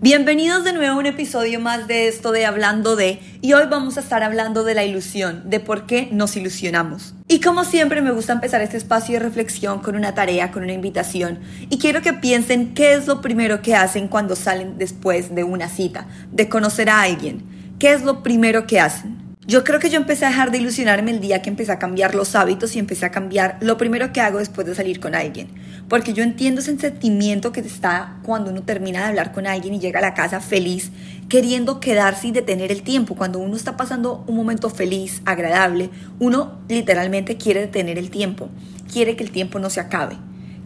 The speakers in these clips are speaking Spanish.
Bienvenidos de nuevo a un episodio más de esto de Hablando de, y hoy vamos a estar hablando de la ilusión, de por qué nos ilusionamos. Y como siempre me gusta empezar este espacio de reflexión con una tarea, con una invitación, y quiero que piensen qué es lo primero que hacen cuando salen después de una cita, de conocer a alguien, qué es lo primero que hacen. Yo creo que yo empecé a dejar de ilusionarme el día que empecé a cambiar los hábitos y empecé a cambiar lo primero que hago después de salir con alguien. Porque yo entiendo ese sentimiento que está cuando uno termina de hablar con alguien y llega a la casa feliz, queriendo quedarse y detener el tiempo. Cuando uno está pasando un momento feliz, agradable, uno literalmente quiere detener el tiempo, quiere que el tiempo no se acabe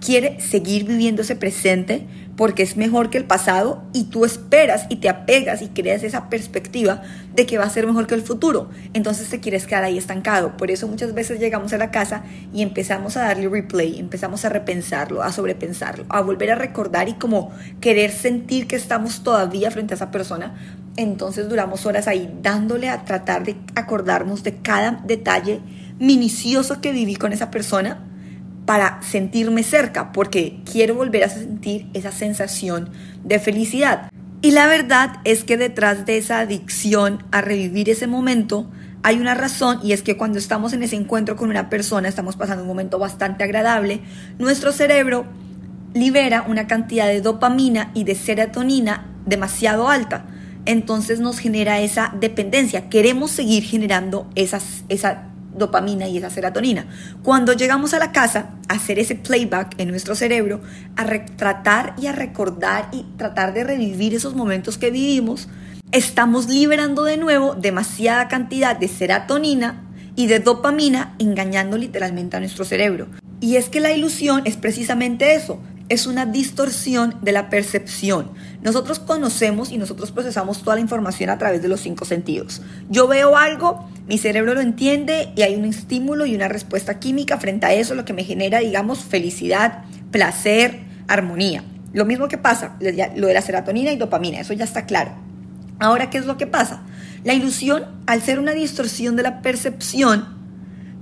quiere seguir viviendo ese presente porque es mejor que el pasado y tú esperas y te apegas y creas esa perspectiva de que va a ser mejor que el futuro. Entonces te quieres quedar ahí estancado. Por eso muchas veces llegamos a la casa y empezamos a darle replay, empezamos a repensarlo, a sobrepensarlo, a volver a recordar y como querer sentir que estamos todavía frente a esa persona. Entonces duramos horas ahí dándole a tratar de acordarnos de cada detalle minucioso que viví con esa persona para sentirme cerca, porque quiero volver a sentir esa sensación de felicidad. Y la verdad es que detrás de esa adicción a revivir ese momento hay una razón y es que cuando estamos en ese encuentro con una persona, estamos pasando un momento bastante agradable, nuestro cerebro libera una cantidad de dopamina y de serotonina demasiado alta. Entonces nos genera esa dependencia. Queremos seguir generando esas, esa dopamina y esa serotonina. Cuando llegamos a la casa, a hacer ese playback en nuestro cerebro, a tratar y a recordar y tratar de revivir esos momentos que vivimos, estamos liberando de nuevo demasiada cantidad de serotonina y de dopamina, engañando literalmente a nuestro cerebro. Y es que la ilusión es precisamente eso, es una distorsión de la percepción. Nosotros conocemos y nosotros procesamos toda la información a través de los cinco sentidos. Yo veo algo, mi cerebro lo entiende y hay un estímulo y una respuesta química frente a eso, lo que me genera, digamos, felicidad, placer, armonía. Lo mismo que pasa, lo de la serotonina y dopamina, eso ya está claro. Ahora, ¿qué es lo que pasa? La ilusión, al ser una distorsión de la percepción,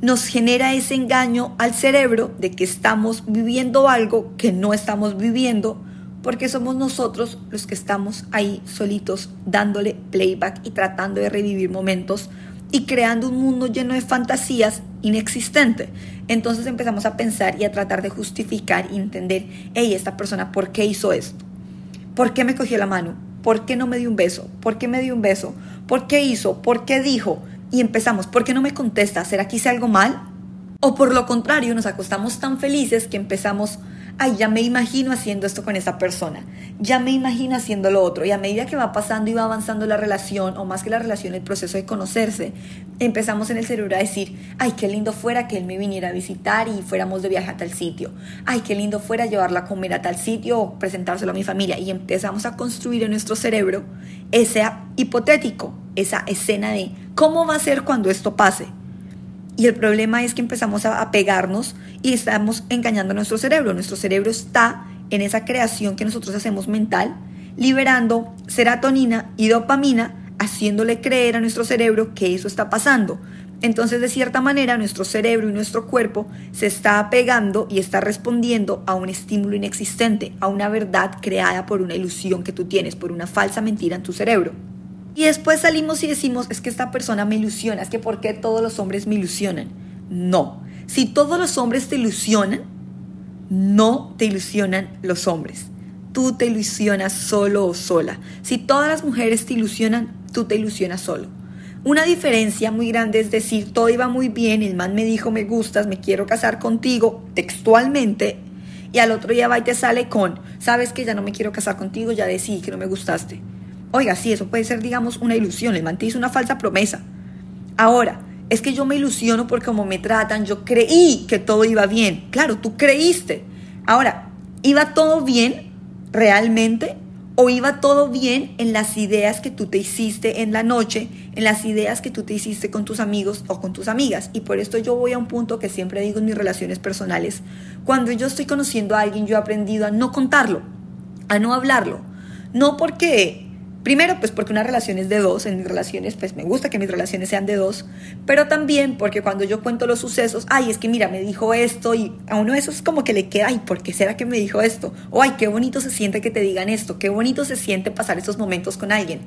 nos genera ese engaño al cerebro de que estamos viviendo algo que no estamos viviendo porque somos nosotros los que estamos ahí solitos dándole playback y tratando de revivir momentos y creando un mundo lleno de fantasías inexistente. Entonces empezamos a pensar y a tratar de justificar y entender, hey, esta persona, ¿por qué hizo esto? ¿Por qué me cogió la mano? ¿Por qué no me dio un beso? ¿Por qué me dio un beso? ¿Por qué hizo? ¿Por qué dijo? Y empezamos, ¿por qué no me contesta? ¿Será que hice algo mal? O por lo contrario, nos acostamos tan felices que empezamos, ay, ya me imagino haciendo esto con esa persona, ya me imagino haciendo lo otro. Y a medida que va pasando y va avanzando la relación, o más que la relación, el proceso de conocerse, empezamos en el cerebro a decir, ay, qué lindo fuera que él me viniera a visitar y fuéramos de viaje a tal sitio. Ay, qué lindo fuera llevarla a comer a tal sitio o presentárselo a mi familia. Y empezamos a construir en nuestro cerebro ese hipotético, esa escena de cómo va a ser cuando esto pase. Y el problema es que empezamos a pegarnos y estamos engañando a nuestro cerebro. Nuestro cerebro está en esa creación que nosotros hacemos mental, liberando serotonina y dopamina, haciéndole creer a nuestro cerebro que eso está pasando. Entonces, de cierta manera, nuestro cerebro y nuestro cuerpo se está apegando y está respondiendo a un estímulo inexistente, a una verdad creada por una ilusión que tú tienes, por una falsa mentira en tu cerebro. Y después salimos y decimos, es que esta persona me ilusiona, es que ¿por qué todos los hombres me ilusionan? No, si todos los hombres te ilusionan, no te ilusionan los hombres. Tú te ilusionas solo o sola. Si todas las mujeres te ilusionan, tú te ilusionas solo. Una diferencia muy grande es decir, todo iba muy bien, el man me dijo, me gustas, me quiero casar contigo, textualmente, y al otro día va y te sale con, sabes que ya no me quiero casar contigo, ya decidí que no me gustaste. Oiga, sí, eso puede ser, digamos, una ilusión, el man hizo una falsa promesa. Ahora, es que yo me ilusiono porque como me tratan, yo creí que todo iba bien. Claro, tú creíste. Ahora, ¿iba todo bien realmente? ¿O iba todo bien en las ideas que tú te hiciste en la noche, en las ideas que tú te hiciste con tus amigos o con tus amigas? Y por esto yo voy a un punto que siempre digo en mis relaciones personales. Cuando yo estoy conociendo a alguien, yo he aprendido a no contarlo, a no hablarlo. No porque Primero, pues porque una relación es de dos, en mis relaciones, pues me gusta que mis relaciones sean de dos, pero también porque cuando yo cuento los sucesos, ay, es que mira, me dijo esto y a uno eso es como que le queda, ay, ¿por qué será que me dijo esto? O ay, qué bonito se siente que te digan esto, qué bonito se siente pasar esos momentos con alguien.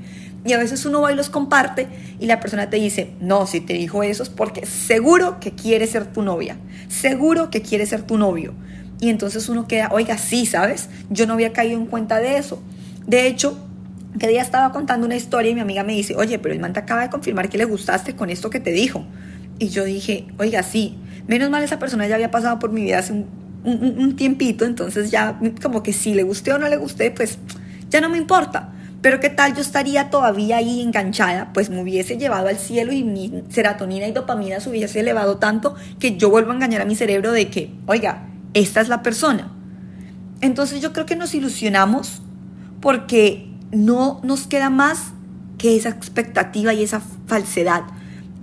Y a veces uno va y los comparte y la persona te dice, no, si te dijo eso es porque seguro que quiere ser tu novia, seguro que quiere ser tu novio. Y entonces uno queda, oiga, sí, ¿sabes? Yo no había caído en cuenta de eso. De hecho, que día estaba contando una historia y mi amiga me dice, oye, pero el man te acaba de confirmar que le gustaste con esto que te dijo. Y yo dije, oiga, sí, menos mal esa persona ya había pasado por mi vida hace un, un, tiempito, entonces ya como que si le gusté o no le gusté, pues ya no me importa. Pero qué tal yo estaría todavía ahí enganchada, pues me hubiese llevado al cielo y mi serotonina y dopamina se hubiese elevado tanto que yo vuelvo a engañar a mi cerebro de que, oiga, esta es la persona. Entonces yo creo que nos ilusionamos porque no nos queda más que esa expectativa y esa falsedad.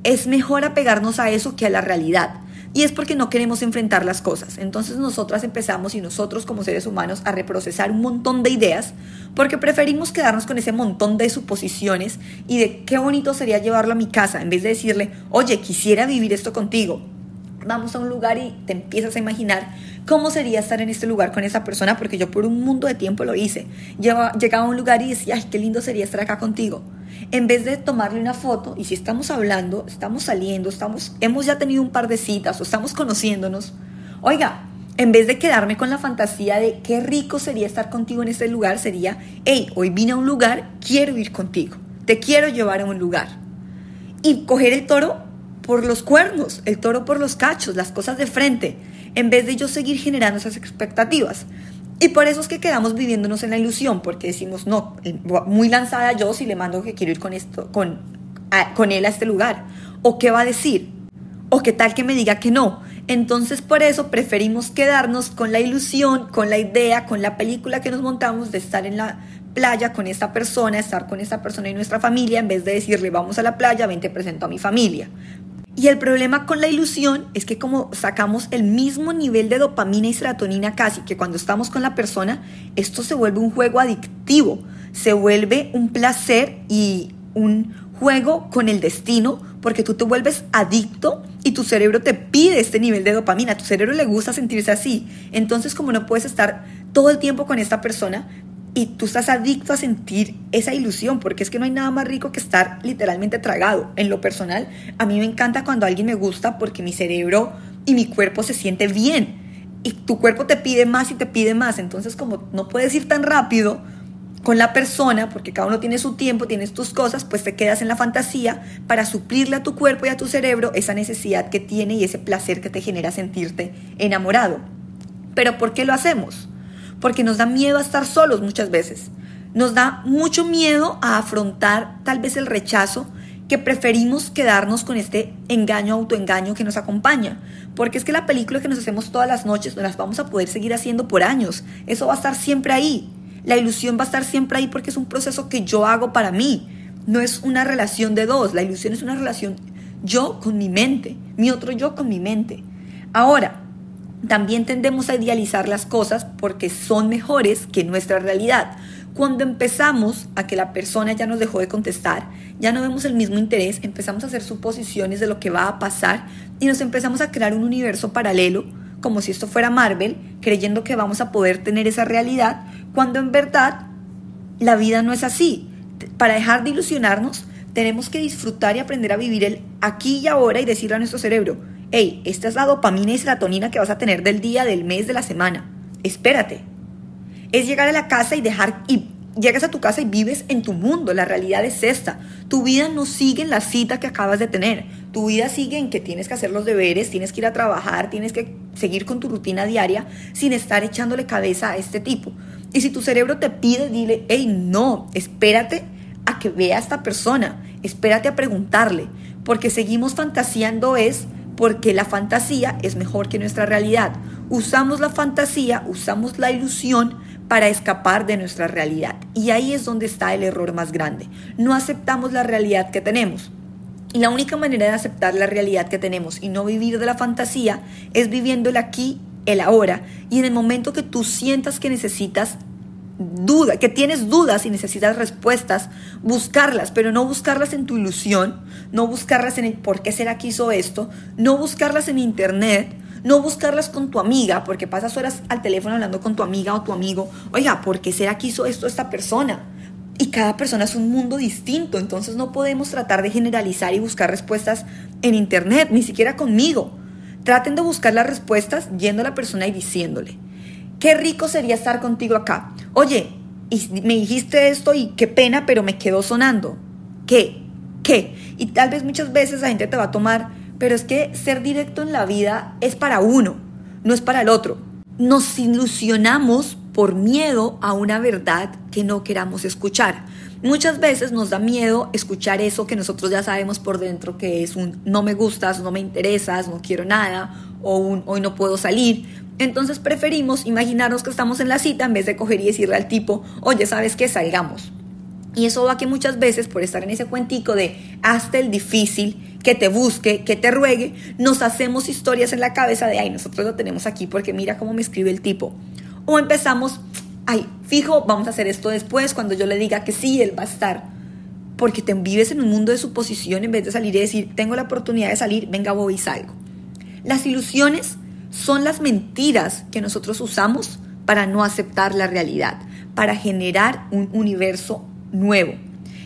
Es mejor apegarnos a eso que a la realidad. Y es porque no queremos enfrentar las cosas. Entonces nosotras empezamos y nosotros como seres humanos a reprocesar un montón de ideas porque preferimos quedarnos con ese montón de suposiciones y de qué bonito sería llevarlo a mi casa en vez de decirle, oye, quisiera vivir esto contigo vamos a un lugar y te empiezas a imaginar cómo sería estar en este lugar con esa persona, porque yo por un mundo de tiempo lo hice. Llegaba, a un lugar y decía, ay, qué lindo sería estar acá contigo. En vez de tomarle una foto, y si estamos hablando, estamos saliendo, estamos, hemos ya tenido un par de citas o estamos conociéndonos, oiga, en vez de quedarme con la fantasía de qué rico sería estar contigo en este lugar, sería, hey, hoy vine a un lugar, quiero ir contigo, te quiero llevar a un lugar. Y coger el toro por los cuernos, el toro por los cachos, las cosas de frente, en vez de yo seguir generando esas expectativas. Y por eso es que quedamos viviéndonos en la ilusión, porque decimos, no, muy lanzada yo si le mando que quiero ir con, esto, con, con él a este lugar. ¿O qué va a decir? ¿O qué tal que me diga que no? Entonces por eso preferimos quedarnos con la ilusión, con la idea, con la película que nos montamos de estar en la playa con esta persona, estar con esta persona y nuestra familia, en vez de decirle vamos a la playa, ven te presento a mi familia. Y el problema con la ilusión es que como sacamos el mismo nivel de dopamina y serotonina casi que cuando estamos con la persona, esto se vuelve un juego adictivo, se vuelve un placer y un juego con el destino porque tú te vuelves adicto y tu cerebro te pide este nivel de dopamina, tu cerebro le gusta sentirse así. Entonces como no puedes estar todo el tiempo con esta persona, y tú estás adicto a sentir esa ilusión, porque es que no hay nada más rico que estar literalmente tragado. En lo personal, a mí me encanta cuando alguien me gusta porque mi cerebro y mi cuerpo se siente bien. Y tu cuerpo te pide más y te pide más. Entonces, como no puedes ir tan rápido con la persona, porque cada uno tiene su tiempo, tienes tus cosas, pues te quedas en la fantasía para suplirle a tu cuerpo y a tu cerebro esa necesidad que tiene y ese placer que te genera sentirte enamorado. Pero ¿por qué lo hacemos? Porque nos da miedo a estar solos muchas veces. Nos da mucho miedo a afrontar tal vez el rechazo que preferimos quedarnos con este engaño, autoengaño que nos acompaña. Porque es que la película que nos hacemos todas las noches no las vamos a poder seguir haciendo por años. Eso va a estar siempre ahí. La ilusión va a estar siempre ahí porque es un proceso que yo hago para mí. No es una relación de dos. La ilusión es una relación yo con mi mente, mi otro yo con mi mente. Ahora, también tendemos a idealizar las cosas porque son mejores que nuestra realidad. Cuando empezamos a que la persona ya nos dejó de contestar, ya no vemos el mismo interés, empezamos a hacer suposiciones de lo que va a pasar y nos empezamos a crear un universo paralelo, como si esto fuera Marvel, creyendo que vamos a poder tener esa realidad, cuando en verdad la vida no es así. Para dejar de ilusionarnos, tenemos que disfrutar y aprender a vivir el aquí y ahora y decirle a nuestro cerebro, hey, esta es la dopamina y serotonina que vas a tener del día, del mes, de la semana. Espérate. Es llegar a la casa y dejar, y llegas a tu casa y vives en tu mundo. La realidad es esta. Tu vida no sigue en la cita que acabas de tener. Tu vida sigue en que tienes que hacer los deberes, tienes que ir a trabajar, tienes que seguir con tu rutina diaria sin estar echándole cabeza a este tipo. Y si tu cerebro te pide, dile, hey, no, espérate a que vea a esta persona, espérate a preguntarle, porque seguimos fantaseando es porque la fantasía es mejor que nuestra realidad. Usamos la fantasía, usamos la ilusión para escapar de nuestra realidad. Y ahí es donde está el error más grande. No aceptamos la realidad que tenemos. Y la única manera de aceptar la realidad que tenemos y no vivir de la fantasía es viviendo aquí, el ahora. Y en el momento que tú sientas que necesitas duda, que tienes dudas y necesitas respuestas, buscarlas, pero no buscarlas en tu ilusión, no buscarlas en el por qué será que hizo esto, no buscarlas en internet, no buscarlas con tu amiga, porque pasas horas al teléfono hablando con tu amiga o tu amigo, oiga, ¿por qué será que hizo esto esta persona? Y cada persona es un mundo distinto, entonces no podemos tratar de generalizar y buscar respuestas en internet, ni siquiera conmigo. Traten de buscar las respuestas yendo a la persona y diciéndole, qué rico sería estar contigo acá. Oye, me dijiste esto y qué pena, pero me quedó sonando. ¿Qué? ¿Qué? Y tal vez muchas veces la gente te va a tomar, pero es que ser directo en la vida es para uno, no es para el otro. Nos ilusionamos por miedo a una verdad que no queramos escuchar. Muchas veces nos da miedo escuchar eso que nosotros ya sabemos por dentro que es un no me gustas, no me interesas, no quiero nada o un hoy no puedo salir. Entonces preferimos imaginarnos que estamos en la cita en vez de coger y decirle al tipo, oye, ¿sabes qué? Salgamos. Y eso va que muchas veces, por estar en ese cuentico de hasta el difícil, que te busque, que te ruegue, nos hacemos historias en la cabeza de, ay, nosotros lo tenemos aquí porque mira cómo me escribe el tipo. O empezamos, ay, fijo, vamos a hacer esto después, cuando yo le diga que sí, él va a estar. Porque te vives en un mundo de suposición en vez de salir y decir, tengo la oportunidad de salir, venga, voy y salgo. Las ilusiones son las mentiras que nosotros usamos para no aceptar la realidad, para generar un universo nuevo.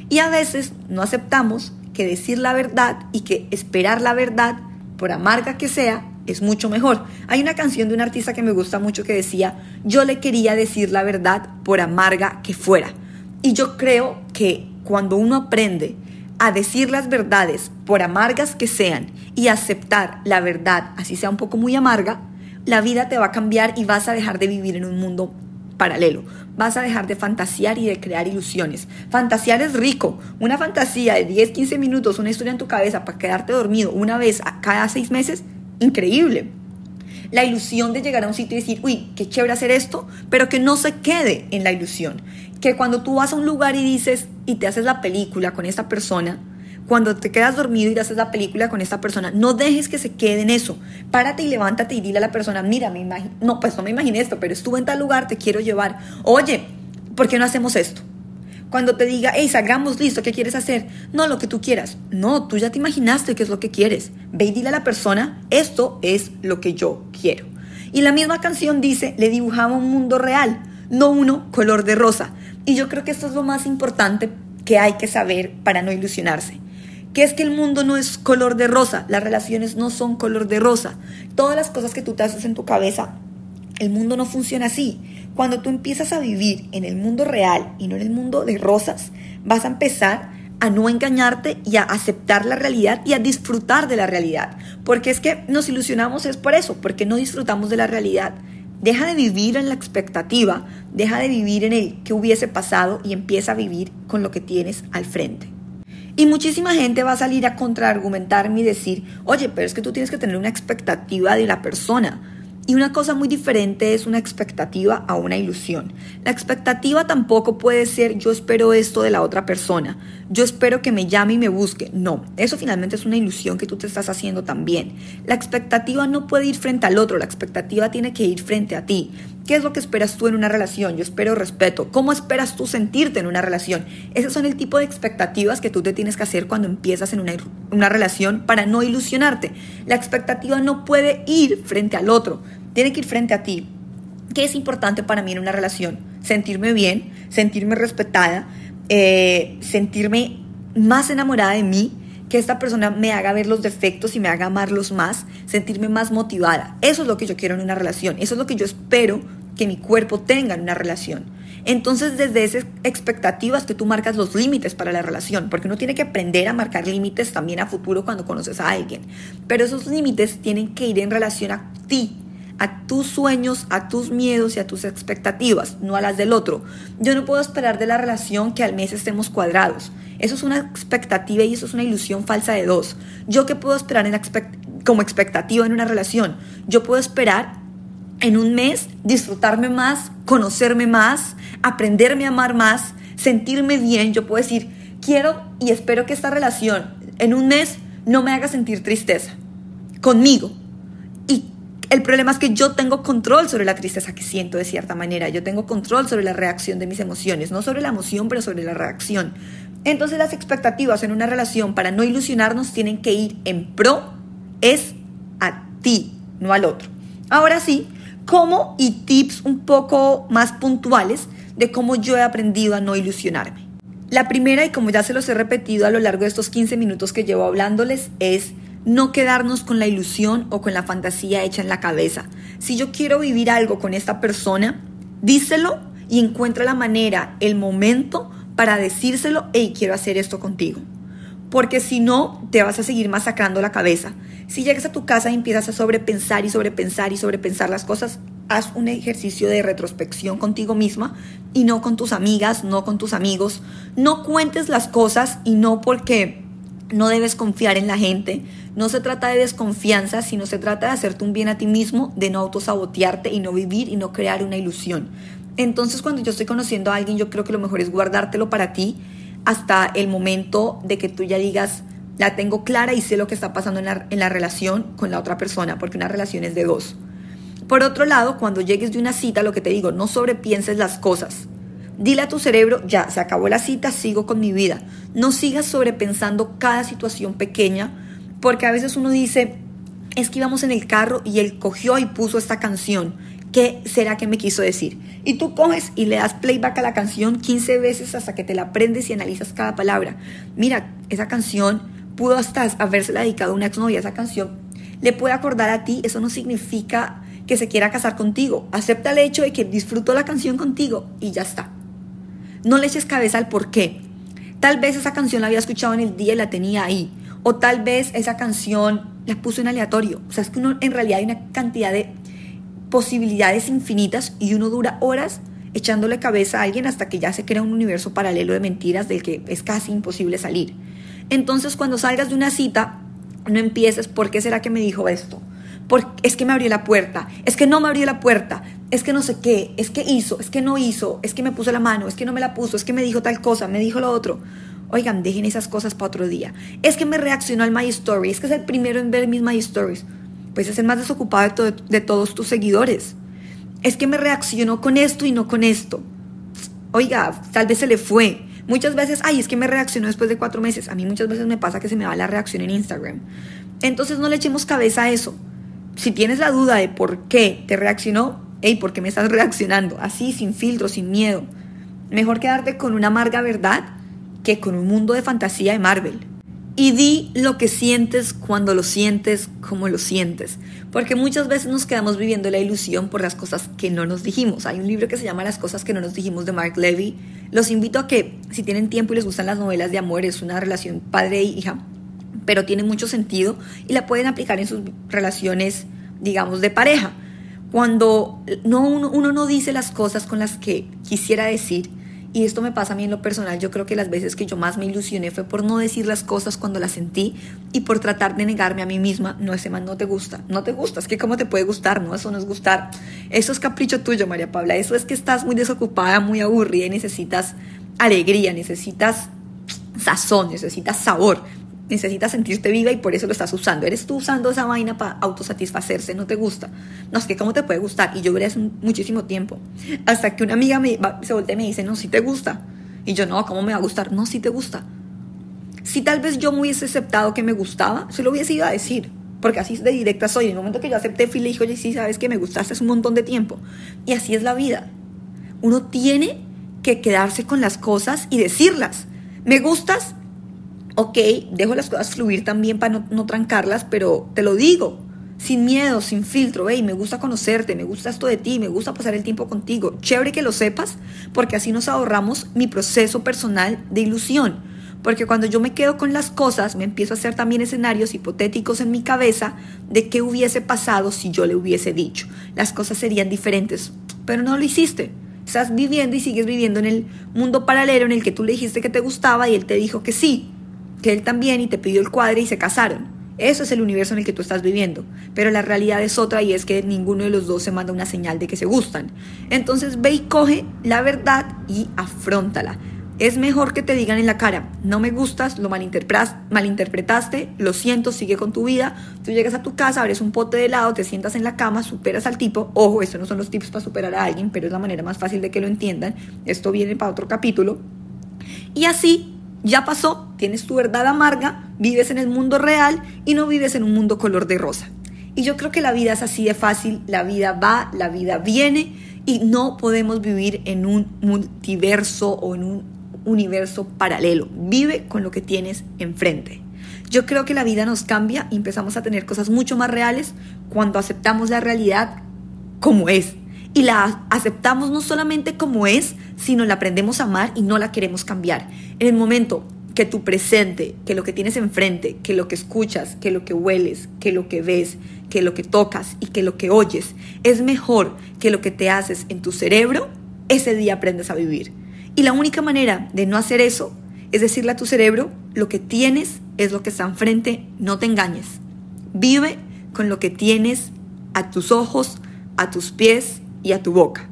Y a veces no aceptamos que decir la verdad y que esperar la verdad, por amarga que sea, es mucho mejor. Hay una canción de un artista que me gusta mucho que decía, yo le quería decir la verdad por amarga que fuera. Y yo creo que cuando uno aprende a decir las verdades, por amargas que sean, y aceptar la verdad, así sea un poco muy amarga, la vida te va a cambiar y vas a dejar de vivir en un mundo paralelo. Vas a dejar de fantasear y de crear ilusiones. Fantasear es rico. Una fantasía de 10, 15 minutos, una historia en tu cabeza para quedarte dormido una vez a cada seis meses, increíble. La ilusión de llegar a un sitio y decir, uy, qué chévere hacer esto, pero que no se quede en la ilusión. Que cuando tú vas a un lugar y dices y te haces la película con esta persona, cuando te quedas dormido y haces la película con esta persona, no dejes que se quede en eso. Párate y levántate y dile a la persona, mira, me no, pues no me imaginé esto, pero estuve en tal lugar, te quiero llevar. Oye, ¿por qué no hacemos esto? Cuando te diga, hey, salgamos, listo, ¿qué quieres hacer? No, lo que tú quieras. No, tú ya te imaginaste qué es lo que quieres. Ve y dile a la persona, esto es lo que yo quiero. Y la misma canción dice, le dibujaba un mundo real, no uno color de rosa. Y yo creo que esto es lo más importante que hay que saber para no ilusionarse que es que el mundo no es color de rosa, las relaciones no son color de rosa. Todas las cosas que tú te haces en tu cabeza, el mundo no funciona así. Cuando tú empiezas a vivir en el mundo real y no en el mundo de rosas, vas a empezar a no engañarte y a aceptar la realidad y a disfrutar de la realidad. Porque es que nos ilusionamos es por eso, porque no disfrutamos de la realidad. Deja de vivir en la expectativa, deja de vivir en el que hubiese pasado y empieza a vivir con lo que tienes al frente. Y muchísima gente va a salir a contraargumentarme y decir, oye, pero es que tú tienes que tener una expectativa de la persona. Y una cosa muy diferente es una expectativa a una ilusión. La expectativa tampoco puede ser yo espero esto de la otra persona, yo espero que me llame y me busque. No, eso finalmente es una ilusión que tú te estás haciendo también. La expectativa no puede ir frente al otro, la expectativa tiene que ir frente a ti. ¿Qué es lo que esperas tú en una relación? Yo espero respeto. ¿Cómo esperas tú sentirte en una relación? Esos son el tipo de expectativas que tú te tienes que hacer cuando empiezas en una, una relación para no ilusionarte. La expectativa no puede ir frente al otro, tiene que ir frente a ti. ¿Qué es importante para mí en una relación? Sentirme bien, sentirme respetada, eh, sentirme más enamorada de mí, que esta persona me haga ver los defectos y me haga amarlos más, sentirme más motivada. Eso es lo que yo quiero en una relación, eso es lo que yo espero que mi cuerpo tenga en una relación. Entonces, desde esas expectativas que tú marcas los límites para la relación, porque uno tiene que aprender a marcar límites también a futuro cuando conoces a alguien. Pero esos límites tienen que ir en relación a ti, a tus sueños, a tus miedos y a tus expectativas, no a las del otro. Yo no puedo esperar de la relación que al mes estemos cuadrados. Eso es una expectativa y eso es una ilusión falsa de dos. ¿Yo qué puedo esperar en como expectativa en una relación? Yo puedo esperar en un mes disfrutarme más, conocerme más, aprenderme a amar más, sentirme bien. Yo puedo decir, quiero y espero que esta relación en un mes no me haga sentir tristeza conmigo El problema es que yo tengo control sobre la tristeza que siento de cierta manera. Yo tengo control sobre la reacción de mis emociones. No sobre la emoción, pero sobre la reacción. Entonces las expectativas en una relación para no ilusionarnos tienen que ir en pro es a ti, no al otro. Ahora sí, cómo y tips un poco más puntuales de cómo yo he aprendido a no ilusionarme. La primera, y como ya se los he repetido a lo largo de estos 15 minutos que llevo hablándoles, es no quedarnos con la ilusión o con la fantasía hecha en la cabeza. Si yo quiero vivir algo con esta persona, díselo y encuentra la manera, el momento para decírselo, hey, quiero hacer esto contigo. Porque si no, te vas a seguir masacrando la cabeza. Si llegas a tu casa y empiezas a sobrepensar y sobrepensar y sobrepensar las cosas, haz un ejercicio de retrospección contigo misma y no con tus amigas, no con tus amigos. No cuentes las cosas y no porque no debes confiar en la gente. No se trata de desconfianza, sino se trata de hacerte un bien a ti mismo, de no autosabotearte y no vivir y no crear una ilusión. Entonces cuando yo estoy conociendo a alguien, yo creo que lo mejor es guardártelo para ti hasta el momento de que tú ya digas, la tengo clara y sé lo que está pasando en la, en la relación con la otra persona, porque una relación es de dos. Por otro lado, cuando llegues de una cita, lo que te digo, no sobrepienses las cosas. Dile a tu cerebro, ya, se acabó la cita, sigo con mi vida. No sigas sobrepensando cada situación pequeña, porque a veces uno dice, es que íbamos en el carro y él cogió y puso esta canción. ¿Qué será que me quiso decir? Y tú coges y le das playback a la canción 15 veces hasta que te la aprendes y analizas cada palabra. Mira, esa canción pudo hasta habérsela dedicado a una exnovia. Esa canción le puede acordar a ti. Eso no significa que se quiera casar contigo. Acepta el hecho de que disfrutó la canción contigo y ya está. No le eches cabeza al por qué. Tal vez esa canción la había escuchado en el día y la tenía ahí. O tal vez esa canción la puso en aleatorio. O sea, es que uno en realidad hay una cantidad de posibilidades infinitas y uno dura horas echándole cabeza a alguien hasta que ya se crea un universo paralelo de mentiras del que es casi imposible salir. Entonces, cuando salgas de una cita, no empieces, ¿por qué será que me dijo esto? es que me abrió la puerta, es que no me abrió la puerta, es que no sé qué, es que hizo, es que no hizo, es que me puso la mano, es que no me la puso, es que me dijo tal cosa, me dijo lo otro. Oigan, dejen esas cosas para otro día. Es que me reaccionó al My Story, es que es el primero en ver mis My Stories. Pues es el más desocupado de, de todos tus seguidores. Es que me reaccionó con esto y no con esto. Oiga, tal vez se le fue. Muchas veces, ay, es que me reaccionó después de cuatro meses. A mí muchas veces me pasa que se me va la reacción en Instagram. Entonces no le echemos cabeza a eso si tienes la duda de por qué te reaccionó, hey, ¿por qué me estás reaccionando? Así, sin filtro, sin miedo. Mejor quedarte con una amarga verdad que con un mundo de fantasía de Marvel. Y di lo que sientes cuando lo sientes, como lo sientes. Porque muchas veces nos quedamos viviendo la ilusión por las cosas que no nos dijimos. Hay un libro que se llama Las cosas que no nos dijimos de Mark Levy. Los invito a que, si tienen tiempo y les gustan las novelas de amor, es una relación padre e hija pero tiene mucho sentido y la pueden aplicar en sus relaciones, digamos, de pareja. Cuando no, uno, no dice las cosas con las que quisiera decir, y esto me pasa a mí en lo personal, yo creo que las veces que yo más me ilusioné fue por no decir las cosas cuando las sentí y por tratar de negarme a mí misma, no, ese man no te gusta, no te gusta, es que cómo te puede gustar, no, eso no es gustar, eso es capricho tuyo, María Paula, eso es que estás muy desocupada, muy aburrida y necesitas alegría, necesitas sazón, necesitas sabor, necesitas sentirte viva y por eso lo estás usando. Eres tú usando esa vaina para autosatisfacerse, no te gusta. No, es que cómo te puede gustar. Y yo veré hace muchísimo tiempo. Hasta que una amiga me, se voltea y me dice, no, si te gusta. Y yo, no, ¿cómo me va a gustar? No, si te gusta. Si tal vez yo me hubiese aceptado que me gustaba, se lo hubiese ido a decir. Porque así de directa soy. En el momento que yo acepté, fui y le dije, oye, sí, sabes que me gustaste hace un montón de tiempo. Y así es la vida. Uno tiene que quedarse con las cosas y decirlas. Me gustas, ok, dejo las cosas fluir también para no, trancarlas, pero te lo digo, sin miedo, sin filtro, hey, me gusta conocerte, me gusta esto de ti, me gusta pasar el tiempo contigo. Chévere que lo sepas, porque así nos ahorramos mi proceso personal de ilusión. Porque cuando yo me quedo con las cosas, me empiezo a hacer también escenarios hipotéticos en mi cabeza de qué hubiese pasado si yo le hubiese dicho. Las cosas serían diferentes, pero no lo hiciste. Estás viviendo y sigues viviendo en el mundo paralelo en el que tú le dijiste que te gustaba y él te dijo que sí él también y te pidió el cuadre y se casaron. Eso es el universo en el que tú estás viviendo. Pero la realidad es otra y es que ninguno de los dos se manda una señal de que se gustan. Entonces ve y coge la verdad y afrontala. Es mejor que te digan en la cara, no me gustas, lo malinterpretaste, lo siento, sigue con tu vida. Tú llegas a tu casa, abres un pote de helado, te sientas en la cama, superas al tipo. Ojo, estos no son los tips para superar a alguien, pero es la manera más fácil de que lo entiendan. Esto viene para otro capítulo. Y así, ya pasó, tienes tu verdad amarga, vives en el mundo real y no vives en un mundo color de rosa. Y yo creo que la vida es así de fácil, la vida va, la vida viene y no podemos vivir en un multiverso o en un universo paralelo. Vive con lo que tienes enfrente. Yo creo que la vida nos cambia y empezamos a tener cosas mucho más reales cuando aceptamos la realidad como es. Y la aceptamos no solamente como es, sino la aprendemos a amar y no la queremos cambiar. En el momento que tu presente, que lo que tienes enfrente, que lo que escuchas, que lo que hueles, que lo que ves, que lo que tocas y que lo que oyes es mejor que lo que te haces en tu cerebro, ese día aprendes a vivir. Y la única manera de no hacer eso es decirle a tu cerebro, lo que tienes es lo que está enfrente, no te engañes. Vive con lo que tienes a tus ojos, a tus pies y a tu boca.